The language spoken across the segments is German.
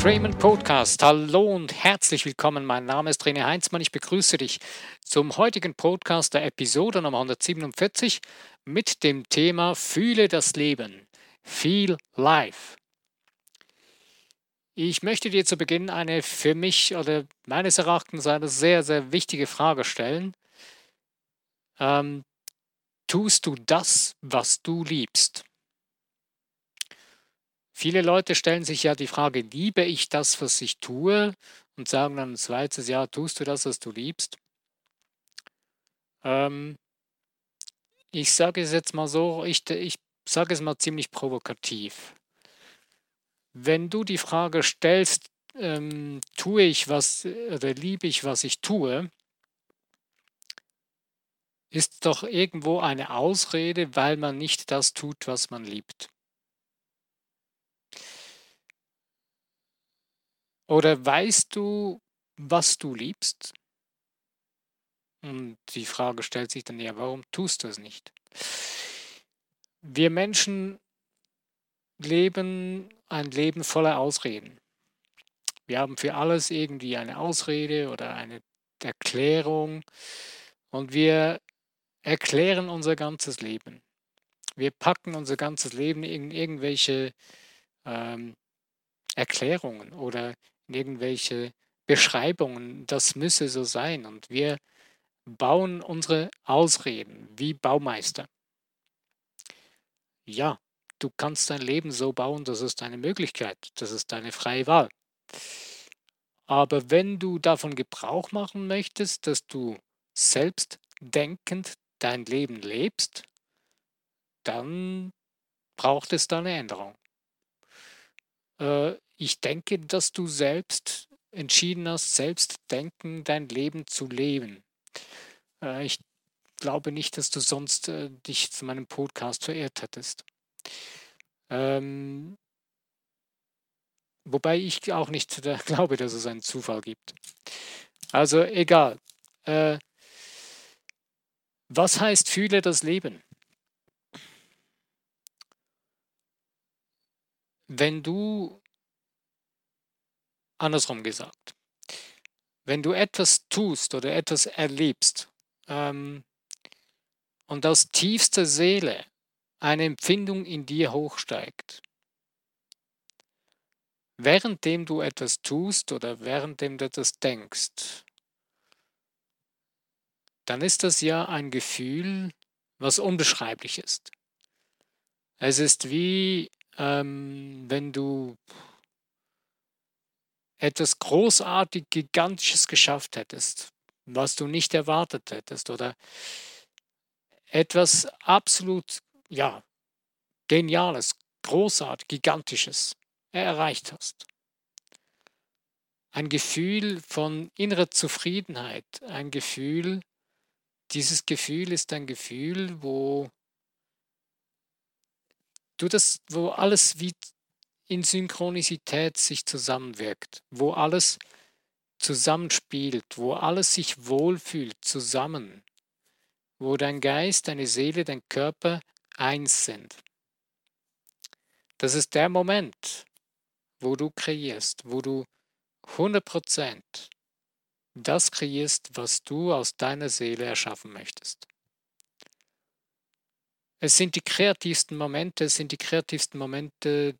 Freeman Podcast. Hallo und herzlich willkommen. Mein Name ist René Heinzmann. Ich begrüße dich zum heutigen Podcast der Episode Nummer 147 mit dem Thema Fühle das Leben. Feel Life. Ich möchte dir zu Beginn eine für mich oder meines Erachtens eine sehr, sehr wichtige Frage stellen. Ähm, tust du das, was du liebst? Viele Leute stellen sich ja die Frage, liebe ich das, was ich tue? Und sagen dann ein zweites Jahr, tust du das, was du liebst? Ähm, ich sage es jetzt mal so, ich, ich sage es mal ziemlich provokativ. Wenn du die Frage stellst, ähm, tue ich was oder liebe ich, was ich tue, ist doch irgendwo eine Ausrede, weil man nicht das tut, was man liebt. Oder weißt du, was du liebst? Und die Frage stellt sich dann ja, warum tust du es nicht? Wir Menschen leben ein Leben voller Ausreden. Wir haben für alles irgendwie eine Ausrede oder eine Erklärung und wir erklären unser ganzes Leben. Wir packen unser ganzes Leben in irgendwelche ähm, Erklärungen oder irgendwelche Beschreibungen, das müsse so sein. Und wir bauen unsere Ausreden wie Baumeister. Ja, du kannst dein Leben so bauen, das ist deine Möglichkeit, das ist deine freie Wahl. Aber wenn du davon Gebrauch machen möchtest, dass du selbstdenkend dein Leben lebst, dann braucht es da eine Änderung. Äh, ich denke, dass du selbst entschieden hast, selbst denken, dein Leben zu leben. Äh, ich glaube nicht, dass du sonst äh, dich zu meinem Podcast verirrt hättest. Ähm, wobei ich auch nicht äh, glaube, dass es einen Zufall gibt. Also egal. Äh, was heißt fühle das Leben? Wenn du andersrum gesagt. Wenn du etwas tust oder etwas erlebst ähm, und aus tiefster Seele eine Empfindung in dir hochsteigt, währenddem du etwas tust oder währenddem du etwas denkst, dann ist das ja ein Gefühl, was unbeschreiblich ist. Es ist wie, ähm, wenn du etwas großartig Gigantisches geschafft hättest, was du nicht erwartet hättest oder etwas absolut, ja, Geniales, großartig, Gigantisches erreicht hast. Ein Gefühl von innerer Zufriedenheit, ein Gefühl, dieses Gefühl ist ein Gefühl, wo du das, wo alles wie in Synchronisität sich zusammenwirkt, wo alles zusammenspielt, wo alles sich wohlfühlt zusammen, wo dein Geist, deine Seele, dein Körper eins sind. Das ist der Moment, wo du kreierst, wo du 100% das kreierst, was du aus deiner Seele erschaffen möchtest. Es sind die kreativsten Momente, es sind die kreativsten Momente,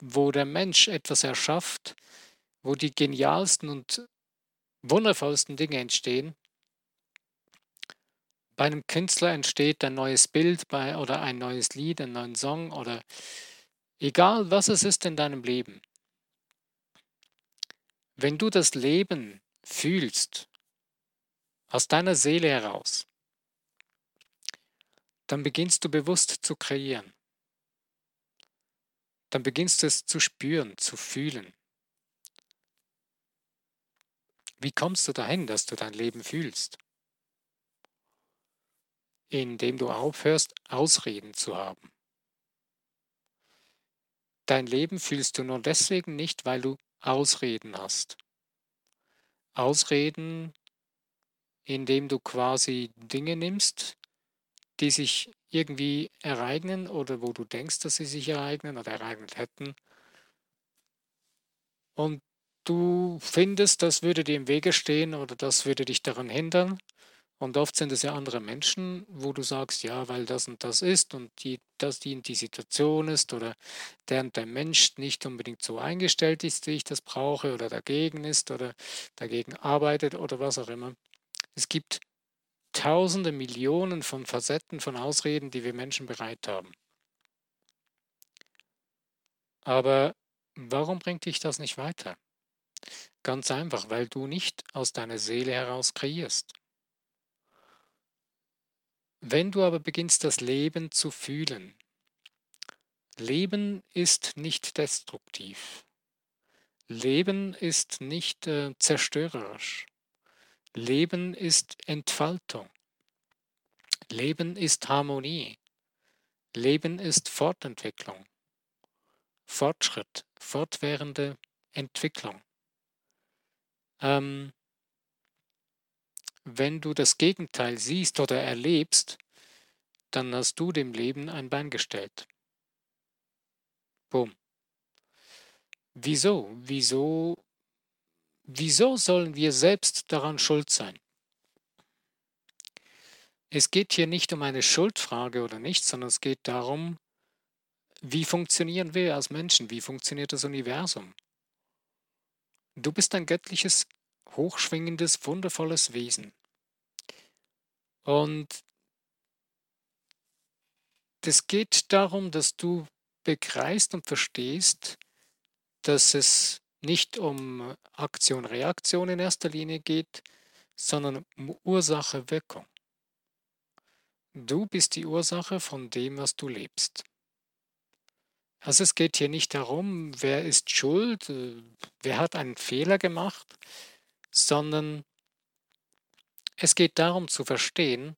wo der Mensch etwas erschafft, wo die genialsten und wundervollsten Dinge entstehen. Bei einem Künstler entsteht ein neues Bild bei, oder ein neues Lied, ein neuen Song oder egal was es ist in deinem Leben. Wenn du das Leben fühlst, aus deiner Seele heraus, dann beginnst du bewusst zu kreieren dann beginnst du es zu spüren, zu fühlen. Wie kommst du dahin, dass du dein Leben fühlst? Indem du aufhörst, Ausreden zu haben. Dein Leben fühlst du nur deswegen nicht, weil du Ausreden hast. Ausreden, indem du quasi Dinge nimmst, die sich irgendwie ereignen oder wo du denkst, dass sie sich ereignen oder ereignet hätten und du findest, das würde dir im Wege stehen oder das würde dich daran hindern. Und oft sind es ja andere Menschen, wo du sagst, ja, weil das und das ist und die, das die, die Situation ist oder der und der Mensch nicht unbedingt so eingestellt ist, wie ich das brauche oder dagegen ist oder dagegen arbeitet oder was auch immer. Es gibt tausende, Millionen von Facetten von Ausreden, die wir Menschen bereit haben. Aber warum bringt dich das nicht weiter? Ganz einfach, weil du nicht aus deiner Seele heraus kreierst. Wenn du aber beginnst, das Leben zu fühlen, Leben ist nicht destruktiv. Leben ist nicht äh, zerstörerisch. Leben ist Entfaltung. Leben ist Harmonie. Leben ist Fortentwicklung. Fortschritt, fortwährende Entwicklung. Ähm, wenn du das Gegenteil siehst oder erlebst, dann hast du dem Leben ein Bein gestellt. Boom. Wieso? Wieso? Wieso sollen wir selbst daran schuld sein? Es geht hier nicht um eine Schuldfrage oder nicht, sondern es geht darum, wie funktionieren wir als Menschen? Wie funktioniert das Universum? Du bist ein göttliches, hochschwingendes, wundervolles Wesen. Und es geht darum, dass du begreifst und verstehst, dass es nicht um Aktion-Reaktion in erster Linie geht, sondern um Ursache-Wirkung. Du bist die Ursache von dem, was du lebst. Also es geht hier nicht darum, wer ist schuld, äh, wer hat einen Fehler gemacht, sondern es geht darum zu verstehen,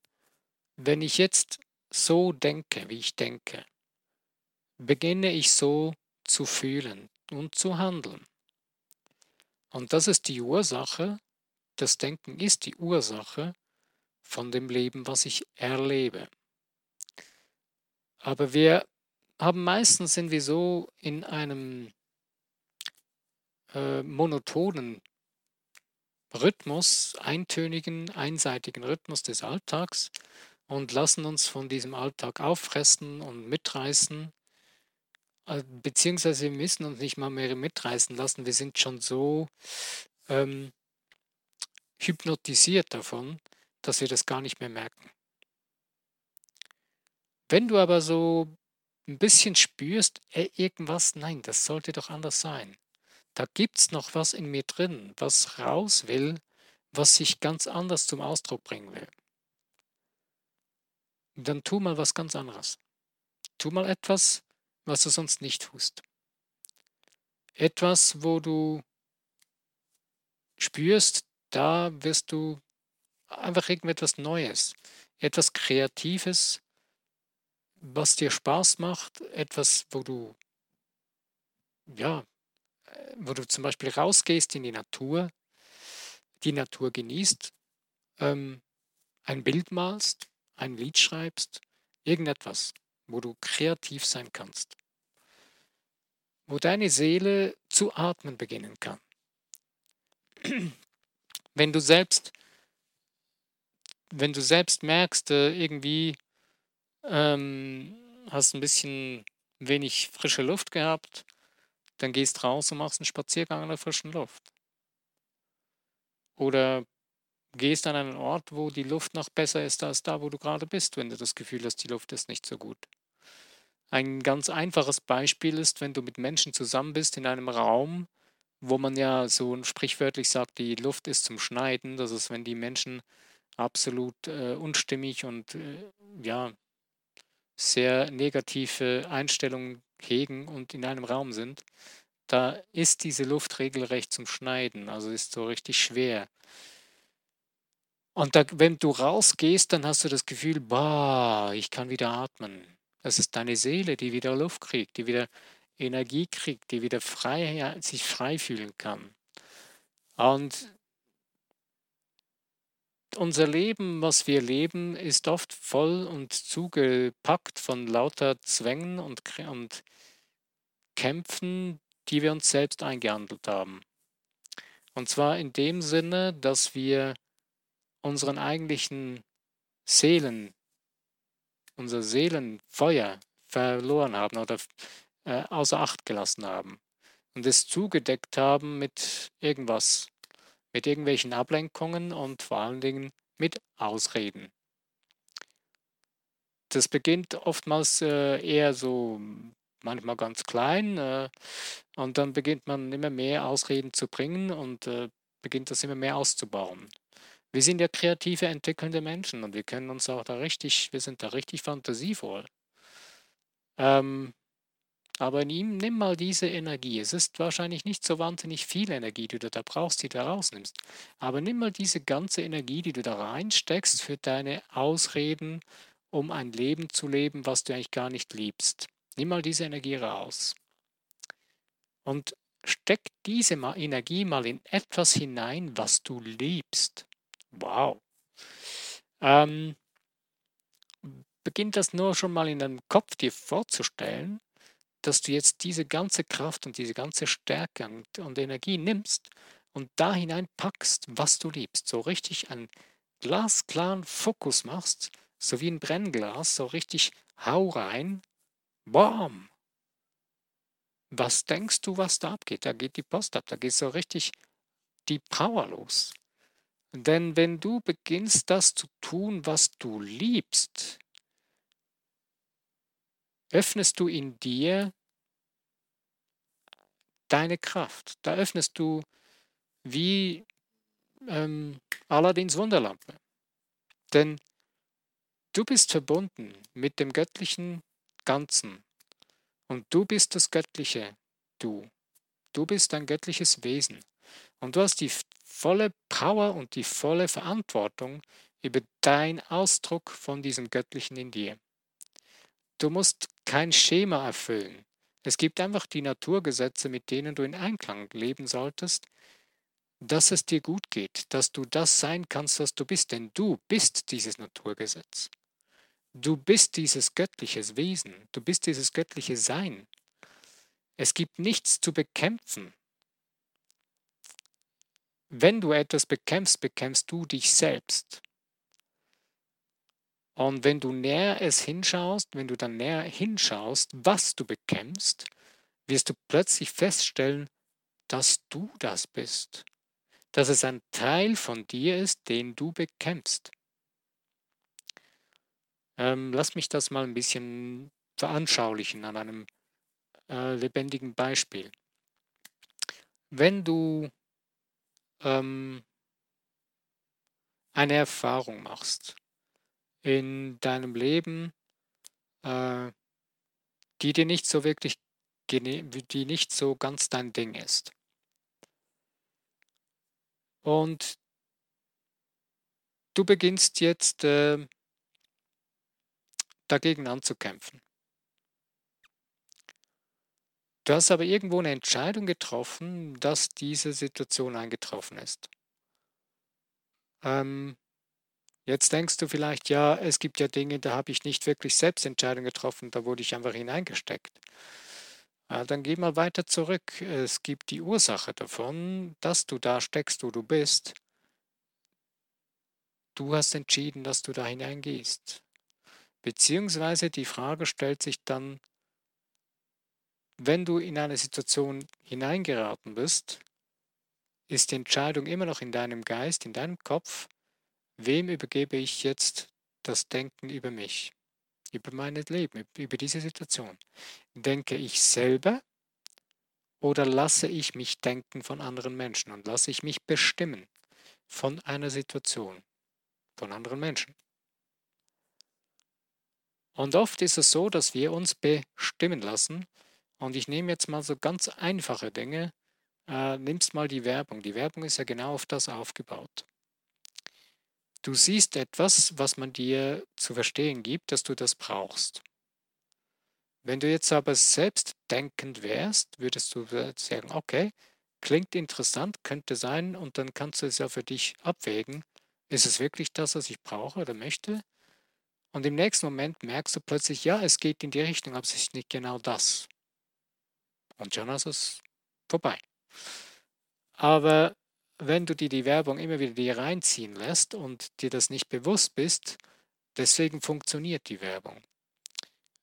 wenn ich jetzt so denke, wie ich denke, beginne ich so zu fühlen und zu handeln. Und das ist die Ursache, das Denken ist die Ursache von dem Leben, was ich erlebe. Aber wir haben meistens sind wir so in einem äh, monotonen Rhythmus, eintönigen, einseitigen Rhythmus des Alltags und lassen uns von diesem Alltag auffressen und mitreißen. Äh, beziehungsweise wir müssen uns nicht mal mehr mitreißen lassen. Wir sind schon so ähm, hypnotisiert davon, dass wir das gar nicht mehr merken. Wenn du aber so ein bisschen spürst, ey, irgendwas, nein, das sollte doch anders sein. Da gibt es noch was in mir drin, was raus will, was sich ganz anders zum Ausdruck bringen will. Dann tu mal was ganz anderes. Tu mal etwas, was du sonst nicht tust. Etwas, wo du spürst, da wirst du einfach irgendetwas Neues, etwas Kreatives, was dir Spaß macht, etwas, wo du, ja, äh, wo du zum Beispiel rausgehst in die Natur, die Natur genießt, ähm, ein Bild malst, ein Lied schreibst, irgendetwas, wo du kreativ sein kannst, wo deine Seele zu atmen beginnen kann. Wenn du selbst, wenn du selbst merkst, äh, irgendwie ähm, hast ein bisschen wenig frische Luft gehabt, dann gehst raus und machst einen Spaziergang in der frischen Luft. Oder gehst an einen Ort, wo die Luft noch besser ist als da, wo du gerade bist, wenn du das Gefühl hast, die Luft ist nicht so gut. Ein ganz einfaches Beispiel ist, wenn du mit Menschen zusammen bist in einem Raum, wo man ja so sprichwörtlich sagt, die Luft ist zum Schneiden. Das ist, wenn die Menschen absolut äh, unstimmig und äh, ja sehr negative Einstellungen hegen und in einem Raum sind, da ist diese Luft regelrecht zum Schneiden, also ist so richtig schwer. Und da, wenn du rausgehst, dann hast du das Gefühl, boah, ich kann wieder atmen. Das ist deine Seele, die wieder Luft kriegt, die wieder Energie kriegt, die wieder frei, sich frei fühlen kann. Und unser Leben, was wir leben, ist oft voll und zugepackt von lauter Zwängen und, und Kämpfen, die wir uns selbst eingehandelt haben. Und zwar in dem Sinne, dass wir unseren eigentlichen Seelen, unser Seelenfeuer verloren haben oder äh, außer Acht gelassen haben und es zugedeckt haben mit irgendwas, mit irgendwelchen Ablenkungen und vor allen Dingen mit Ausreden. Das beginnt oftmals äh, eher so manchmal ganz klein äh, und dann beginnt man immer mehr Ausreden zu bringen und äh, beginnt das immer mehr auszubauen. Wir sind ja kreative, entwickelnde Menschen und wir können uns auch da richtig, wir sind da richtig fantasievoll. Ähm, aber nimm, nimm mal diese Energie. Es ist wahrscheinlich nicht so wahnsinnig viel Energie, die du da brauchst, die du da rausnimmst. Aber nimm mal diese ganze Energie, die du da reinsteckst für deine Ausreden, um ein Leben zu leben, was du eigentlich gar nicht liebst. Nimm mal diese Energie raus. Und steck diese Energie mal in etwas hinein, was du liebst. Wow. Ähm, beginn das nur schon mal in deinem Kopf dir vorzustellen, dass du jetzt diese ganze Kraft und diese ganze Stärke und, und Energie nimmst und da hineinpackst, was du liebst. So richtig einen glasklaren Fokus machst, so wie ein Brennglas, so richtig hau rein, bam. Was denkst du, was da abgeht? Da geht die Post ab, da geht so richtig die Power los. Denn wenn du beginnst, das zu tun, was du liebst, öffnest du in dir deine Kraft. Da öffnest du wie ähm, Aladins Wunderlampe. Denn du bist verbunden mit dem göttlichen Ganzen. Und du bist das göttliche Du. Du bist ein göttliches Wesen. Und du hast die volle Power und die volle Verantwortung über dein Ausdruck von diesem Göttlichen in dir. Du musst kein Schema erfüllen. Es gibt einfach die Naturgesetze, mit denen du in Einklang leben solltest, dass es dir gut geht, dass du das sein kannst, was du bist, denn du bist dieses Naturgesetz. Du bist dieses göttliche Wesen, du bist dieses göttliche Sein. Es gibt nichts zu bekämpfen. Wenn du etwas bekämpfst, bekämpfst du dich selbst. Und wenn du näher es hinschaust, wenn du dann näher hinschaust, was du bekämpfst, wirst du plötzlich feststellen, dass du das bist. Dass es ein Teil von dir ist, den du bekämpfst. Ähm, lass mich das mal ein bisschen veranschaulichen an einem äh, lebendigen Beispiel. Wenn du ähm, eine Erfahrung machst, in deinem Leben, äh, die dir nicht so wirklich, die nicht so ganz dein Ding ist. Und du beginnst jetzt äh, dagegen anzukämpfen. Du hast aber irgendwo eine Entscheidung getroffen, dass diese Situation eingetroffen ist. Ähm, Jetzt denkst du vielleicht, ja, es gibt ja Dinge, da habe ich nicht wirklich Selbstentscheidung getroffen, da wurde ich einfach hineingesteckt. Äh, dann geh mal weiter zurück. Es gibt die Ursache davon, dass du da steckst, wo du bist. Du hast entschieden, dass du da hineingehst. Beziehungsweise die Frage stellt sich dann, wenn du in eine Situation hineingeraten bist, ist die Entscheidung immer noch in deinem Geist, in deinem Kopf, Wem übergebe ich jetzt das Denken über mich, über mein Leben, über diese Situation? Denke ich selber oder lasse ich mich denken von anderen Menschen und lasse ich mich bestimmen von einer Situation, von anderen Menschen? Und oft ist es so, dass wir uns bestimmen lassen. Und ich nehme jetzt mal so ganz einfache Dinge. Äh, nimmst mal die Werbung. Die Werbung ist ja genau auf das aufgebaut. Du siehst etwas, was man dir zu verstehen gibt, dass du das brauchst. Wenn du jetzt aber selbstdenkend wärst, würdest du sagen, okay, klingt interessant, könnte sein, und dann kannst du es ja für dich abwägen, ist es wirklich das, was ich brauche oder möchte? Und im nächsten Moment merkst du plötzlich, ja, es geht in die Richtung, aber es ist nicht genau das. Und du es vorbei. Aber wenn du dir die Werbung immer wieder dir reinziehen lässt und dir das nicht bewusst bist, deswegen funktioniert die Werbung.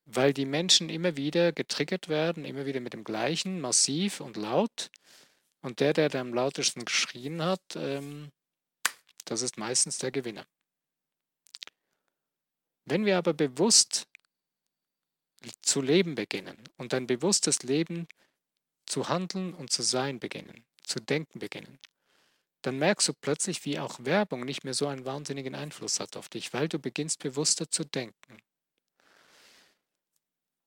Weil die Menschen immer wieder getriggert werden, immer wieder mit dem gleichen, massiv und laut. Und der, der am lautesten geschrien hat, ähm, das ist meistens der Gewinner. Wenn wir aber bewusst zu leben beginnen und ein bewusstes Leben zu handeln und zu sein beginnen, zu denken beginnen, dann merkst du plötzlich, wie auch Werbung nicht mehr so einen wahnsinnigen Einfluss hat auf dich, weil du beginnst bewusster zu denken.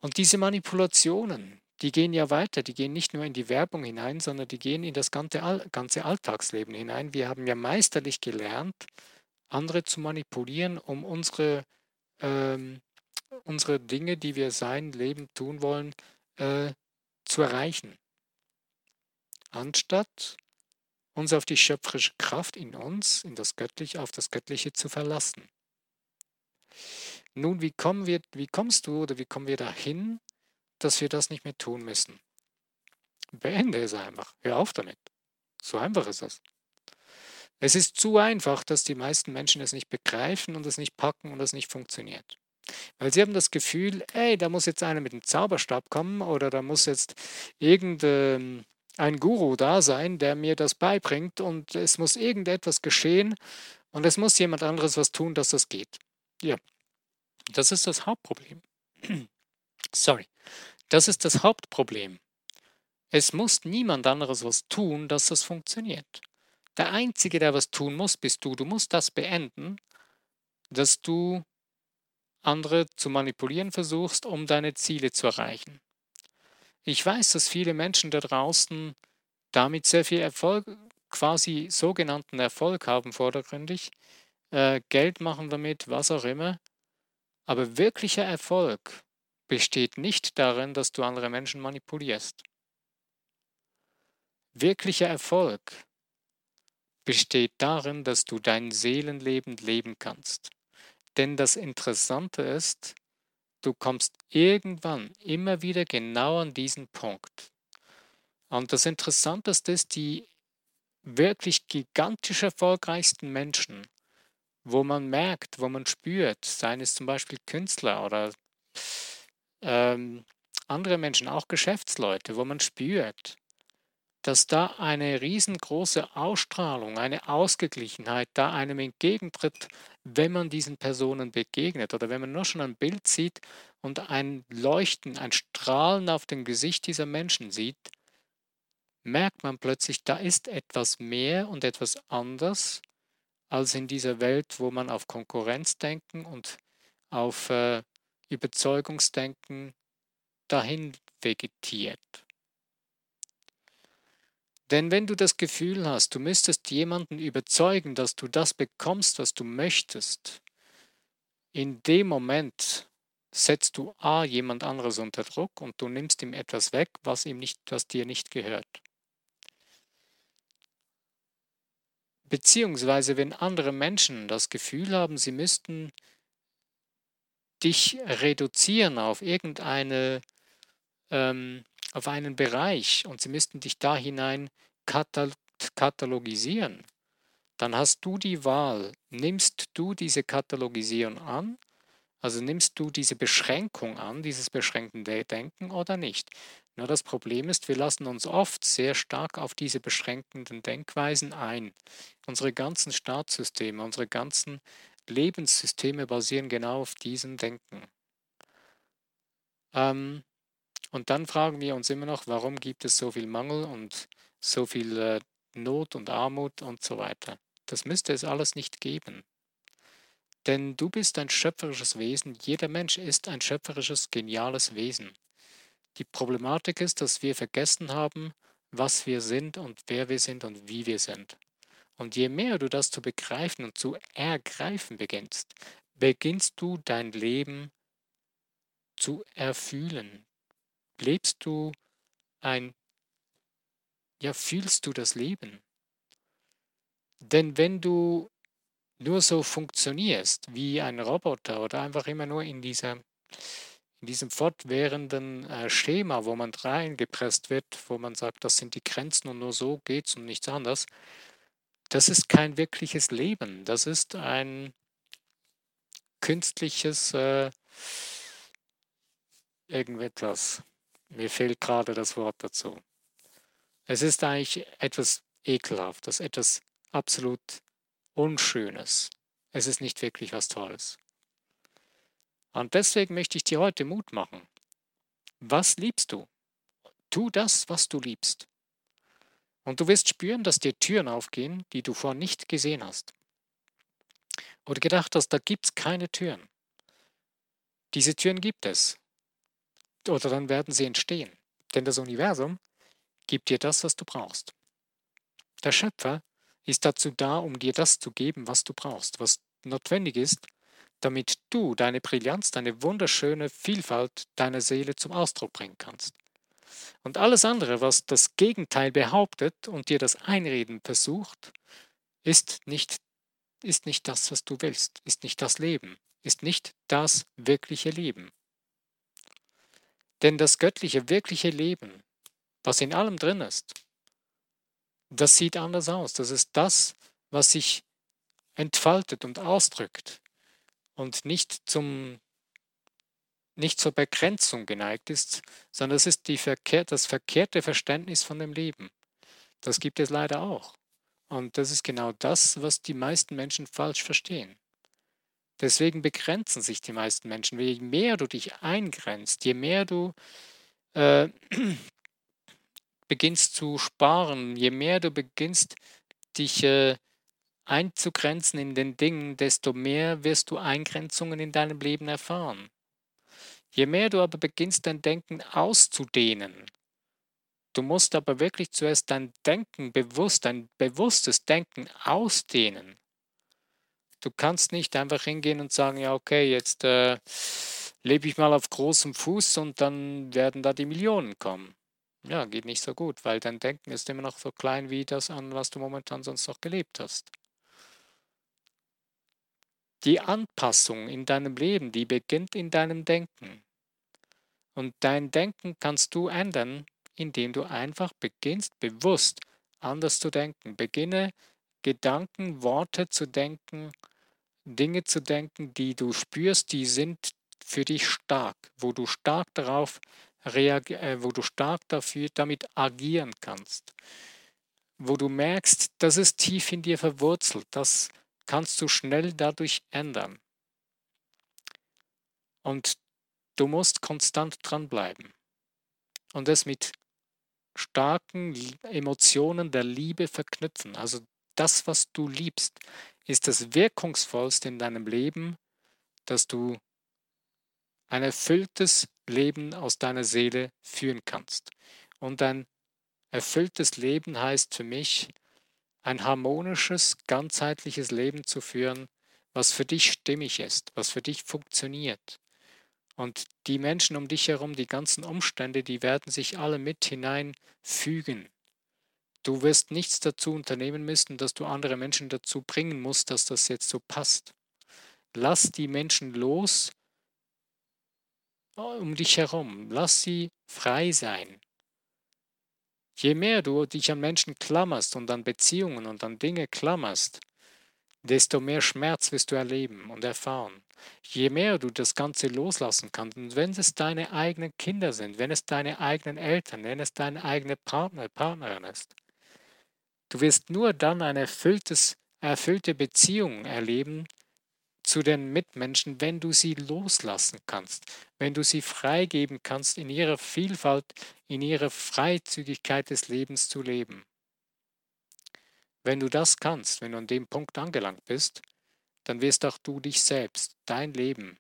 Und diese Manipulationen, die gehen ja weiter, die gehen nicht nur in die Werbung hinein, sondern die gehen in das ganze, Alltagsleben hinein. Wir haben ja meisterlich gelernt, andere zu manipulieren, um unsere ähm, unsere Dinge, die wir sein, leben, tun wollen, äh, zu erreichen. Anstatt uns auf die schöpferische Kraft in uns, in das Göttliche, auf das Göttliche zu verlassen. Nun, wie, kommen wir, wie kommst du oder wie kommen wir dahin, dass wir das nicht mehr tun müssen? Beende es einfach. Hör auf damit. So einfach ist es. Es ist zu einfach, dass die meisten Menschen es nicht begreifen und es nicht packen und es nicht funktioniert. Weil sie haben das Gefühl, ey, da muss jetzt einer mit dem Zauberstab kommen oder da muss jetzt irgendein Guru da sein, der mir das beibringt und es muss irgendetwas geschehen und es muss jemand anderes was tun, dass das geht. Ja, das ist das Hauptproblem. Sorry, das ist das Hauptproblem. Es muss niemand anderes was tun, dass das funktioniert. Der Einzige, der was tun muss, bist du. Du musst das beenden, dass du andere zu manipulieren versuchst, um deine Ziele zu erreichen. Ich weiß, dass viele Menschen da draußen damit sehr viel Erfolg, quasi sogenannten Erfolg haben vordergründig, äh, Geld machen damit, was auch immer. Aber wirklicher Erfolg besteht nicht darin, dass du andere Menschen manipulierst. Wirklicher Erfolg besteht darin, dass du dein Seelenleben leben kannst. Denn das Interessante ist, du kommst irgendwann immer wieder genau an diesen Punkt. Und das Interessanteste ist, die wirklich gigantisch erfolgreichsten Menschen, wo man merkt, wo man spürt, seien es zum Beispiel Künstler oder ähm, andere Menschen, auch Geschäftsleute, wo man spürt, dass da eine riesengroße Ausstrahlung, eine Ausgeglichenheit da einem entgegentritt, wenn man diesen Personen begegnet oder wenn man nur schon ein Bild sieht und ein Leuchten, ein Strahlen auf dem Gesicht dieser Menschen sieht, merkt man plötzlich, da ist etwas mehr und etwas anders als in dieser Welt, wo man auf Konkurrenzdenken und auf äh, Überzeugungsdenken dahin vegetiert. Denn wenn du das Gefühl hast, du müsstest jemanden überzeugen, dass du das bekommst, was du möchtest, in dem Moment setzt du A jemand anderes unter Druck und du nimmst ihm etwas weg, was ihm nicht, was dir nicht gehört. Beziehungsweise wenn andere Menschen das Gefühl haben, sie müssten dich reduzieren auf irgendeine ähm, auf einen Bereich und sie müssten dich da hinein katalogisieren, dann hast du die Wahl, nimmst du diese Katalogisierung an, also nimmst du diese Beschränkung an, dieses beschränkende Denken oder nicht. Nur das Problem ist, wir lassen uns oft sehr stark auf diese beschränkenden Denkweisen ein. Unsere ganzen Staatssysteme, unsere ganzen Lebenssysteme basieren genau auf diesem Denken. Ähm, und dann fragen wir uns immer noch, warum gibt es so viel Mangel und so viel äh, Not und Armut und so weiter. Das müsste es alles nicht geben. Denn du bist ein schöpferisches Wesen, jeder Mensch ist ein schöpferisches, geniales Wesen. Die Problematik ist, dass wir vergessen haben, was wir sind und wer wir sind und wie wir sind. Und je mehr du das zu begreifen und zu ergreifen beginnst, beginnst du dein Leben zu erfühlen, lebst du ein, ja, fühlst du das Leben? Denn wenn du nur so funktionierst wie ein Roboter oder einfach immer nur in dieser, in diesem fortwährenden äh, Schema, wo man reingepresst wird, wo man sagt, das sind die Grenzen und nur so geht's und nichts anderes, das ist kein wirkliches Leben. Das ist ein künstliches äh, irgendetwas. Mir fehlt gerade das Wort dazu. Es ist eigentlich etwas Ekelhaftes, etwas absolut Unschönes. Es ist nicht wirklich was Tolles. Und deswegen möchte ich dir heute Mut machen. Was liebst du? Tu das, was du liebst. Und du wirst spüren, dass dir Türen aufgehen, die du vorher nicht gesehen hast. Oder gedacht hast, da gibt es keine Türen. Diese Türen gibt es. Oder dann werden sie entstehen. Denn das Universum gibt dir das, was du brauchst. Der Schöpfer ist dazu da, um dir das zu geben, was du brauchst, was notwendig ist, damit du deine Brillanz, deine wunderschöne Vielfalt deiner Seele zum Ausdruck bringen kannst. Und alles andere, was das Gegenteil behauptet und dir das Einreden versucht, ist nicht, ist nicht das, was du willst, ist nicht das Leben, ist nicht das wirkliche Leben. Denn das göttliche, wirkliche Leben, was in allem drin ist, das sieht anders aus. Das ist das, was sich entfaltet und ausdrückt und nicht zum nicht zur Begrenzung geneigt ist, sondern es ist Verkehr, das verkehrte Verständnis von dem Leben. Das gibt es leider auch. Und das ist genau das, was die meisten Menschen falsch verstehen. Deswegen begrenzen sich die meisten Menschen. Je mehr du dich eingrenzt, je mehr du äh, beginnst zu sparen, je mehr du beginnst, dich äh, einzugrenzen in den Dingen, desto mehr wirst du Eingrenzungen in deinem Leben erfahren. Je mehr du aber beginnst, dein Denken auszudehnen, du musst aber wirklich zuerst dein Denken bewusst, dein bewusstes Denken ausdehnen. Du kannst nicht einfach hingehen und sagen, ja, okay, jetzt äh, lebe ich mal auf großem Fuß und dann werden da die Millionen kommen. Ja, geht nicht so gut, weil dein Denken ist immer noch so klein wie das an, was du momentan sonst noch gelebt hast. Die Anpassung in deinem Leben, die beginnt in deinem Denken. Und dein Denken kannst du ändern, indem du einfach beginnst, bewusst anders zu denken. Beginne Gedanken, Worte zu denken, Dinge zu denken, die du spürst, die sind für dich stark, wo du stark darauf äh, wo du stark dafür damit agieren kannst, wo du merkst, das ist tief in dir verwurzelt, das kannst du schnell dadurch ändern. Und du musst konstant dranbleiben und es mit starken Emotionen der Liebe verknüpfen. Also das, was du liebst, ist das Wirkungsvollste in deinem Leben, dass du ein erfülltes Leben aus deiner Seele führen kannst. Und ein erfülltes Leben heißt für mich, ein harmonisches, ganzheitliches Leben zu führen, was für dich stimmig ist, was für dich funktioniert. Und die Menschen um dich herum, die ganzen Umstände, die werden sich alle mit hineinfügen. Du wirst nichts dazu unternehmen müssen, dass du andere Menschen dazu bringen musst, dass das jetzt so passt. Lass die Menschen los, um dich herum. Lass sie frei sein. Je mehr du dich an Menschen klammerst und an Beziehungen und an Dinge klammerst, desto mehr Schmerz wirst du erleben und erfahren. Je mehr du das Ganze loslassen kannst, und wenn es deine eigenen Kinder sind, wenn es deine eigenen Eltern, wenn es deine eigene Partner, Partnerin ist, du wirst nur dann eine erfüllte Beziehung erleben, zu den Mitmenschen, wenn du sie loslassen kannst, wenn du sie freigeben kannst, in ihrer Vielfalt, in ihrer Freizügigkeit des Lebens zu leben. Wenn du das kannst, wenn du an dem Punkt angelangt bist, dann wirst auch du dich selbst, dein Leben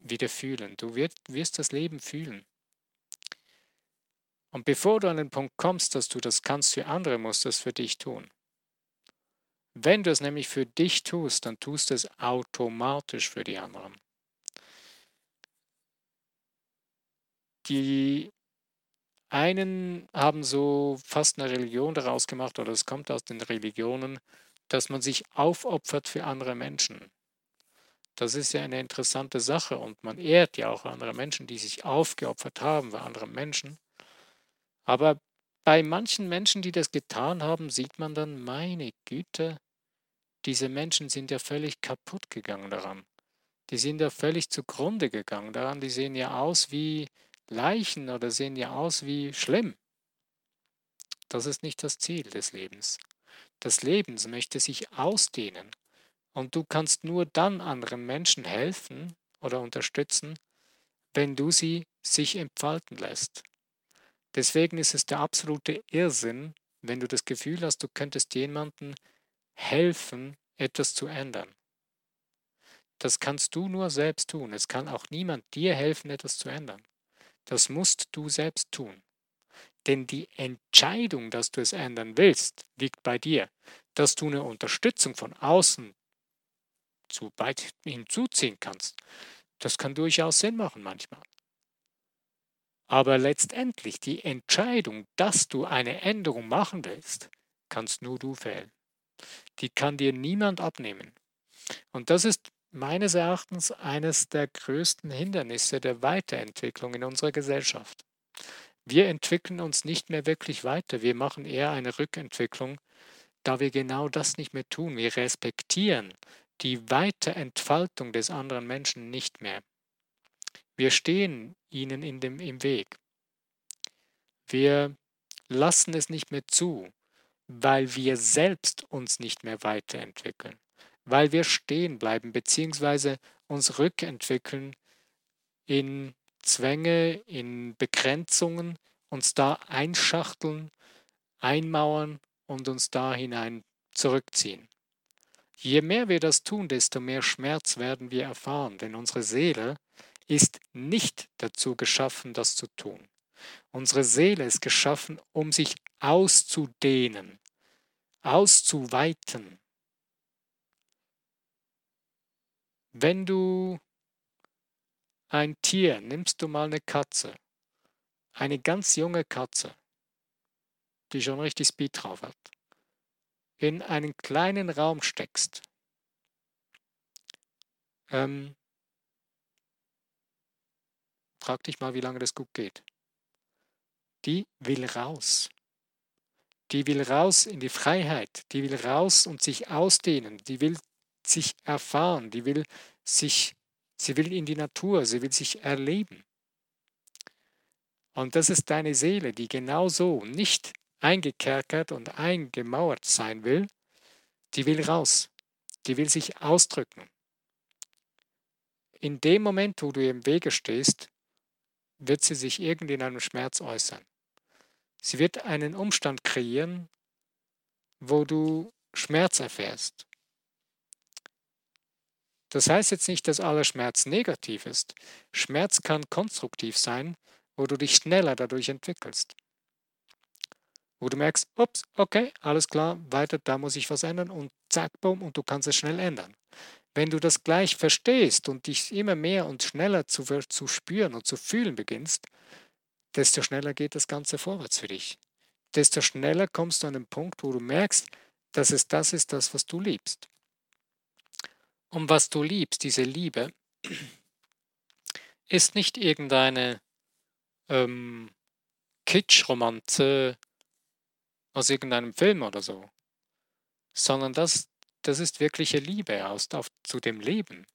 wieder fühlen. Du wirst, wirst das Leben fühlen. Und bevor du an den Punkt kommst, dass du das kannst für andere, musst du es für dich tun. Wenn du es nämlich für dich tust, dann tust du es automatisch für die anderen. Die einen haben so fast eine Religion daraus gemacht, oder es kommt aus den Religionen, dass man sich aufopfert für andere Menschen. Das ist ja eine interessante Sache und man ehrt ja auch andere Menschen, die sich aufgeopfert haben für andere Menschen. Aber bei manchen Menschen, die das getan haben, sieht man dann, meine Güte, diese Menschen sind ja völlig kaputt gegangen daran. Die sind ja völlig zugrunde gegangen daran. Die sehen ja aus wie Leichen oder sehen ja aus wie schlimm. Das ist nicht das Ziel des Lebens. Das Leben möchte sich ausdehnen. Und du kannst nur dann anderen Menschen helfen oder unterstützen, wenn du sie sich entfalten lässt. Deswegen ist es der absolute Irrsinn, wenn du das Gefühl hast, du könntest jemandem helfen, etwas zu ändern. Das kannst du nur selbst tun. Es kann auch niemand dir helfen, etwas zu ändern. Das musst du selbst tun. Denn die Entscheidung, dass du es ändern willst, liegt bei dir. Dass du eine Unterstützung von außen zu hinzuziehen kannst, das kann durchaus Sinn machen manchmal. Aber letztendlich die Entscheidung, dass du eine Änderung machen willst, kannst nur du fällen. Die kann dir niemand abnehmen. Und das ist meines Erachtens eines der größten Hindernisse der Weiterentwicklung in unserer Gesellschaft. Wir entwickeln uns nicht mehr wirklich weiter, wir machen eher eine Rückentwicklung, da wir genau das nicht mehr tun. Wir respektieren die Weiterentfaltung des anderen Menschen nicht mehr. Wir stehen ihnen in dem, im Weg. Wir lassen es nicht mehr zu, weil wir selbst uns nicht mehr weiterentwickeln, weil wir stehen bleiben bzw. uns rückentwickeln in Zwänge, in Begrenzungen, uns da einschachteln, einmauern und uns da hinein zurückziehen. Je mehr wir das tun, desto mehr Schmerz werden wir erfahren, denn unsere Seele ist nicht dazu geschaffen, das zu tun. Unsere Seele ist geschaffen, um sich auszudehnen, auszuweiten. Wenn du ein Tier, nimmst du mal eine Katze, eine ganz junge Katze, die schon richtig Speed drauf hat, in einen kleinen Raum steckst, ähm, frag dich mal, wie lange das gut geht. Die will raus. Die will raus in die Freiheit. Die will raus und sich ausdehnen. Die will sich erfahren. Die will sich, sie will in die Natur. Sie will sich erleben. Und das ist deine Seele, die genauso nicht eingekerkert und eingemauert sein will, die will raus, die will sich ausdrücken. In dem Moment, wo du im Wege stehst, wird sie sich irgendwie in einem Schmerz äußern. Sie wird einen Umstand kreieren, wo du Schmerz erfährst. Das heißt jetzt nicht, dass aller Schmerz negativ ist. Schmerz kann konstruktiv sein, wo du dich schneller dadurch entwickelst wo du merkst, ups, okay, alles klar, weiter, da muss ich was ändern und zack, bumm, und du kannst es schnell ändern. Wenn du das gleich verstehst und dich immer mehr und schneller zu, zu spüren und zu fühlen beginnst, desto schneller geht das Ganze vorwärts für dich. Desto schneller kommst du an den Punkt, wo du merkst, dass es das ist, das, was du liebst. Und was du liebst, diese Liebe, ist nicht irgendeine ähm, Kitsch-Romanze, aus irgendeinem Film oder so, sondern das, das ist wirkliche Liebe aus, auf, zu dem Leben.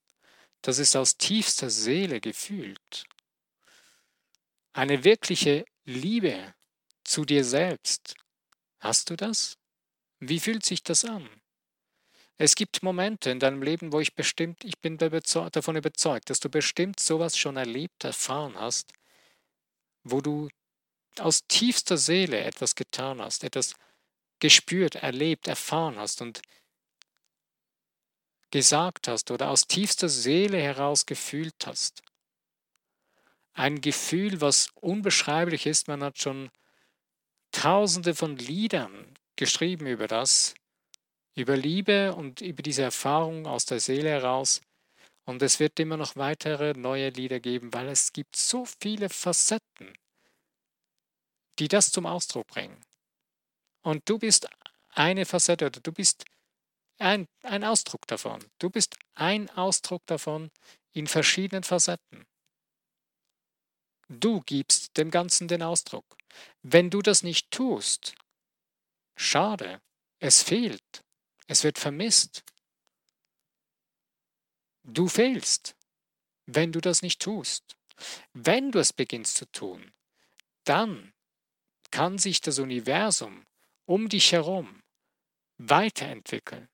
Das ist aus tiefster Seele gefühlt. Eine wirkliche Liebe zu dir selbst. Hast du das? Wie fühlt sich das an? Es gibt Momente in deinem Leben, wo ich bestimmt, ich bin davon überzeugt, dass du bestimmt sowas schon erlebt, erfahren hast, wo du aus tiefster Seele etwas getan hast, etwas gespürt, erlebt, erfahren hast und gesagt hast oder aus tiefster Seele heraus gefühlt hast. Ein Gefühl, was unbeschreiblich ist. Man hat schon tausende von Liedern geschrieben über das, über Liebe und über diese Erfahrung aus der Seele heraus. Und es wird immer noch weitere neue Lieder geben, weil es gibt so viele Facetten die das zum Ausdruck bringen. Und du bist eine Facette oder du bist ein, ein Ausdruck davon. Du bist ein Ausdruck davon in verschiedenen Facetten. Du gibst dem Ganzen den Ausdruck. Wenn du das nicht tust, schade, es fehlt, es wird vermisst. Du fehlst, wenn du das nicht tust. Wenn du es beginnst zu tun, dann kann sich das Universum um dich herum weiterentwickeln.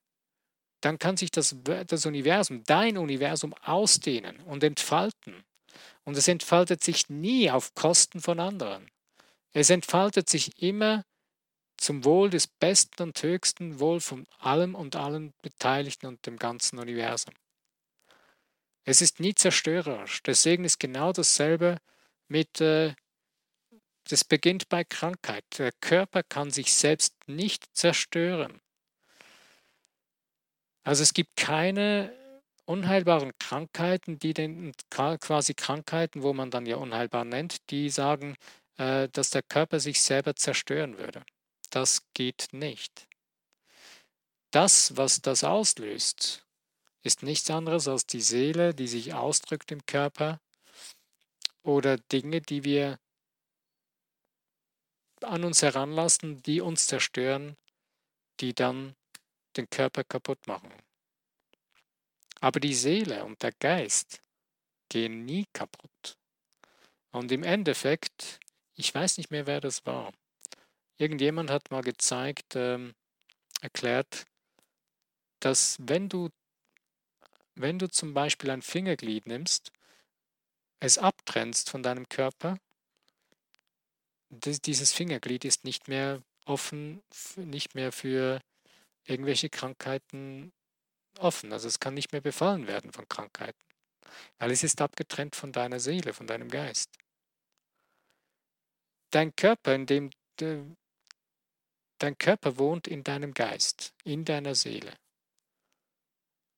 Dann kann sich das, das Universum, dein Universum ausdehnen und entfalten. Und es entfaltet sich nie auf Kosten von anderen. Es entfaltet sich immer zum Wohl des Besten und Höchsten, Wohl von allem und allen Beteiligten und dem ganzen Universum. Es ist nie zerstörerisch. Deswegen ist genau dasselbe mit, äh, das beginnt bei Krankheit. Der Körper kann sich selbst nicht zerstören. Also es gibt keine unheilbaren Krankheiten, die den quasi Krankheiten, wo man dann ja unheilbar nennt, die sagen, äh, dass der Körper sich selber zerstören würde. Das geht nicht. Das, was das auslöst, ist nichts anderes als die Seele, die sich ausdrückt im Körper oder Dinge, die wir an uns heranlassen, die uns zerstören, die dann den Körper kaputt machen. Aber die Seele und der Geist gehen nie kaputt. Und im Endeffekt, ich weiß nicht mehr, wer das war. Irgendjemand hat mal gezeigt, ähm, erklärt, dass wenn du wenn du zum Beispiel ein Fingerglied nimmst, es abtrennst von deinem Körper, dieses Fingerglied ist nicht mehr offen, nicht mehr für irgendwelche Krankheiten offen. Also es kann nicht mehr befallen werden von Krankheiten, weil es ist abgetrennt von deiner Seele, von deinem Geist. Dein Körper, in dem dein Körper wohnt in deinem Geist, in deiner Seele.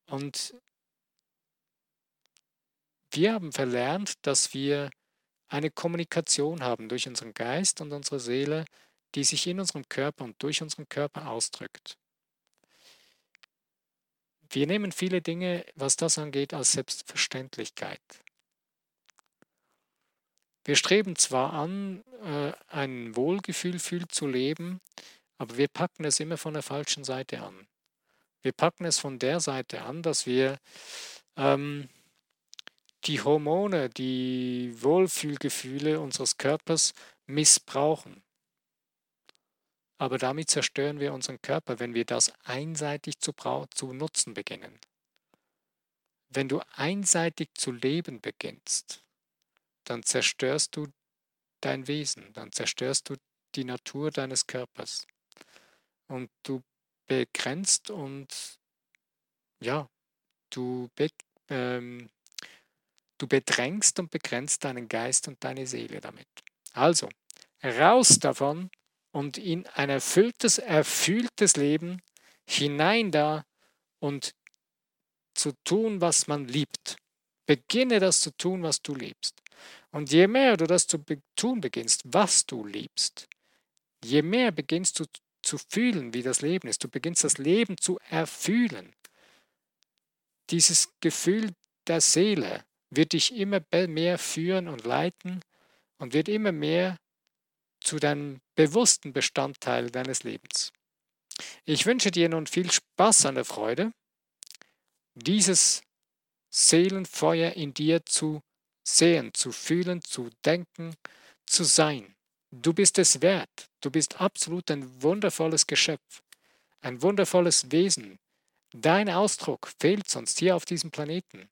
Und wir haben verlernt, dass wir eine Kommunikation haben durch unseren Geist und unsere Seele, die sich in unserem Körper und durch unseren Körper ausdrückt. Wir nehmen viele Dinge, was das angeht, als Selbstverständlichkeit. Wir streben zwar an, äh, ein Wohlgefühl zu leben, aber wir packen es immer von der falschen Seite an. Wir packen es von der Seite an, dass wir ähm, die Hormone, die Wohlfühlgefühle unseres Körpers missbrauchen. Aber damit zerstören wir unseren Körper, wenn wir das einseitig zu, zu nutzen beginnen. Wenn du einseitig zu leben beginnst, dann zerstörst du dein Wesen, dann zerstörst du die Natur deines Körpers. Und du begrenzt und ja, du be ähm, Du bedrängst und begrenzt deinen Geist und deine Seele damit. Also, raus davon und in ein erfülltes, erfülltes Leben hinein da und zu tun, was man liebt. Beginne das zu tun, was du liebst. Und je mehr du das zu tun beginnst, was du liebst, je mehr beginnst du zu fühlen, wie das Leben ist. Du beginnst das Leben zu erfühlen. Dieses Gefühl der Seele, wird dich immer mehr führen und leiten und wird immer mehr zu deinem bewussten Bestandteil deines Lebens. Ich wünsche dir nun viel Spaß an der Freude, dieses Seelenfeuer in dir zu sehen, zu fühlen, zu denken, zu sein. Du bist es wert. Du bist absolut ein wundervolles Geschöpf, ein wundervolles Wesen. Dein Ausdruck fehlt sonst hier auf diesem Planeten.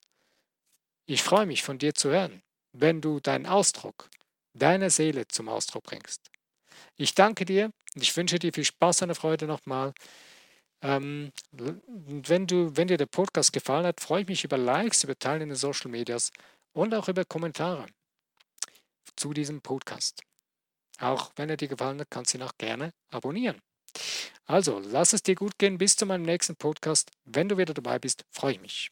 Ich freue mich von dir zu hören, wenn du deinen Ausdruck, deiner Seele zum Ausdruck bringst. Ich danke dir und ich wünsche dir viel Spaß und Freude nochmal. Ähm, wenn, du, wenn dir der Podcast gefallen hat, freue ich mich über Likes, über Teilen in den Social Medias und auch über Kommentare zu diesem Podcast. Auch wenn er dir gefallen hat, kannst du ihn auch gerne abonnieren. Also, lass es dir gut gehen. Bis zu meinem nächsten Podcast. Wenn du wieder dabei bist, freue ich mich.